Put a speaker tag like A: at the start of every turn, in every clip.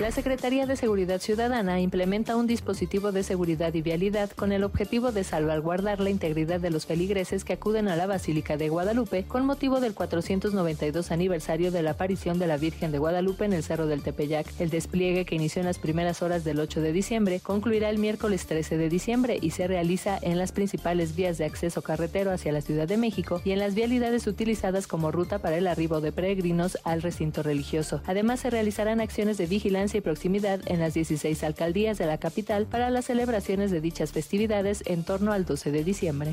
A: La Secretaría de Seguridad Ciudadana implementa un dispositivo de seguridad y vialidad con el objetivo de salvaguardar la integridad de los feligreses que acuden a la Basílica de Guadalupe con motivo del 492 aniversario de la aparición de la Virgen de Guadalupe en el Cerro del Tepeyac. El despliegue que inició en las primeras horas del 8 de diciembre concluirá el miércoles 13 de diciembre y se realiza en las principales vías de acceso carretero hacia la Ciudad de México y en las vialidades utilizadas como ruta para el arribo de peregrinos al recinto religioso. Además, se realizarán acciones de vigilancia y proximidad en las 16 alcaldías de la capital para las celebraciones de dichas festividades en torno al 12 de diciembre.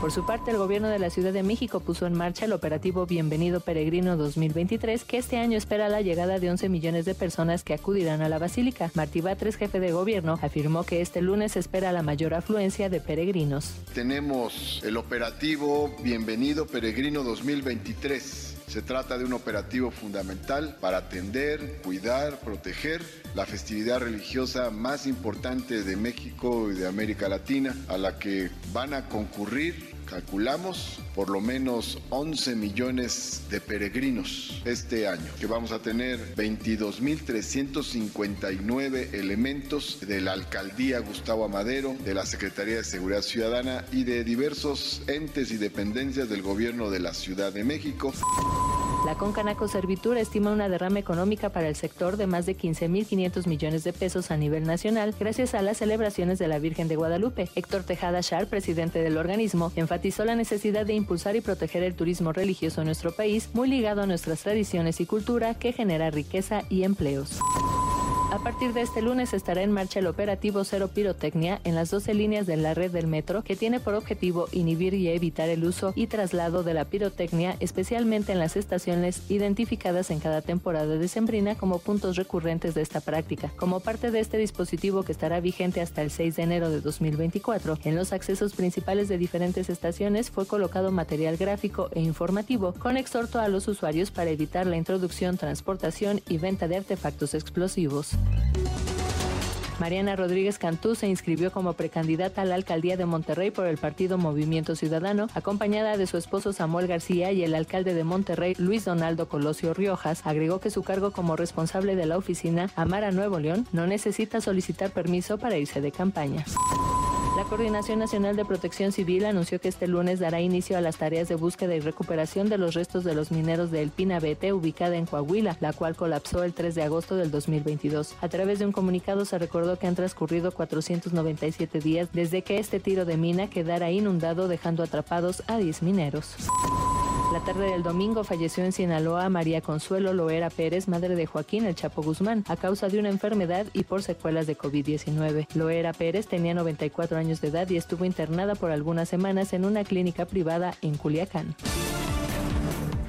A: Por su parte, el gobierno de la Ciudad de México puso en marcha el operativo Bienvenido Peregrino 2023, que este año espera la llegada de 11 millones de personas que acudirán a la Basílica. Martí Batres, jefe de gobierno, afirmó que este lunes espera la mayor afluencia de peregrinos.
B: Tenemos el operativo Bienvenido Peregrino 2023 se trata de un operativo fundamental para atender, cuidar, proteger la festividad religiosa más importante de México y de América Latina, a la que van a concurrir calculamos por lo menos 11 millones de peregrinos este año, que vamos a tener 22.359 elementos de la Alcaldía Gustavo Amadero, de la Secretaría de Seguridad Ciudadana y de diversos entes y dependencias del gobierno de la Ciudad de México.
A: La Concanaco Servitura estima una derrama económica para el sector de más de 15.500 millones de pesos a nivel nacional gracias a las celebraciones de la Virgen de Guadalupe. Héctor Tejada Char, presidente del organismo, enfatizó la necesidad de impulsar y proteger el turismo religioso en nuestro país, muy ligado a nuestras tradiciones y cultura que genera riqueza y empleos. A partir de este lunes estará en marcha el operativo Cero Pirotecnia en las 12 líneas de la red del metro que tiene por objetivo inhibir y evitar el uso y traslado de la pirotecnia, especialmente en las estaciones identificadas en cada temporada de Sembrina como puntos recurrentes de esta práctica. Como parte de este dispositivo que estará vigente hasta el 6 de enero de 2024, en los accesos principales de diferentes estaciones fue colocado material gráfico e informativo con exhorto a los usuarios para evitar la introducción, transportación y venta de artefactos explosivos. Mariana Rodríguez Cantú se inscribió como precandidata a la alcaldía de Monterrey por el partido Movimiento Ciudadano, acompañada de su esposo Samuel García y el alcalde de Monterrey, Luis Donaldo Colosio Riojas. Agregó que su cargo como responsable de la oficina Amara Nuevo León no necesita solicitar permiso para irse de campaña. La Coordinación Nacional de Protección Civil anunció que este lunes dará inicio a las tareas de búsqueda y recuperación de los restos de los mineros de El Pinabete, ubicada en Coahuila, la cual colapsó el 3 de agosto del 2022. A través de un comunicado se recordó que han transcurrido 497 días desde que este tiro de mina quedara inundado dejando atrapados a 10 mineros. La tarde del domingo falleció en Sinaloa María Consuelo Loera Pérez, madre de Joaquín El Chapo Guzmán, a causa de una enfermedad y por secuelas de COVID-19. Loera Pérez tenía 94 años de edad y estuvo internada por algunas semanas en una clínica privada en Culiacán.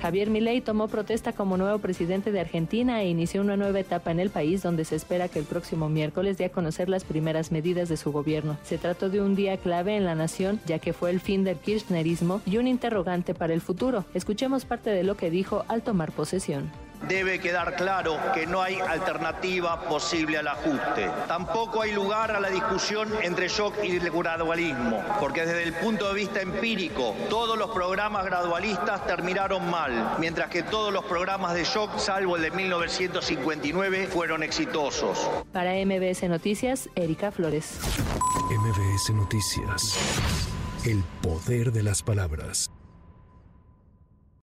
A: Javier Milei tomó protesta como nuevo presidente de Argentina e inició una nueva etapa en el país donde se espera que el próximo miércoles dé a conocer las primeras medidas de su gobierno. Se trató de un día clave en la nación ya que fue el fin del kirchnerismo y un interrogante para el futuro. Escuchemos parte de lo que dijo al tomar posesión.
C: Debe quedar claro que no hay alternativa posible al ajuste. Tampoco hay lugar a la discusión entre shock y el gradualismo, porque desde el punto de vista empírico, todos los programas gradualistas terminaron mal, mientras que todos los programas de shock, salvo el de 1959, fueron exitosos.
A: Para MBS Noticias, Erika Flores.
D: MBS Noticias. El poder de las palabras.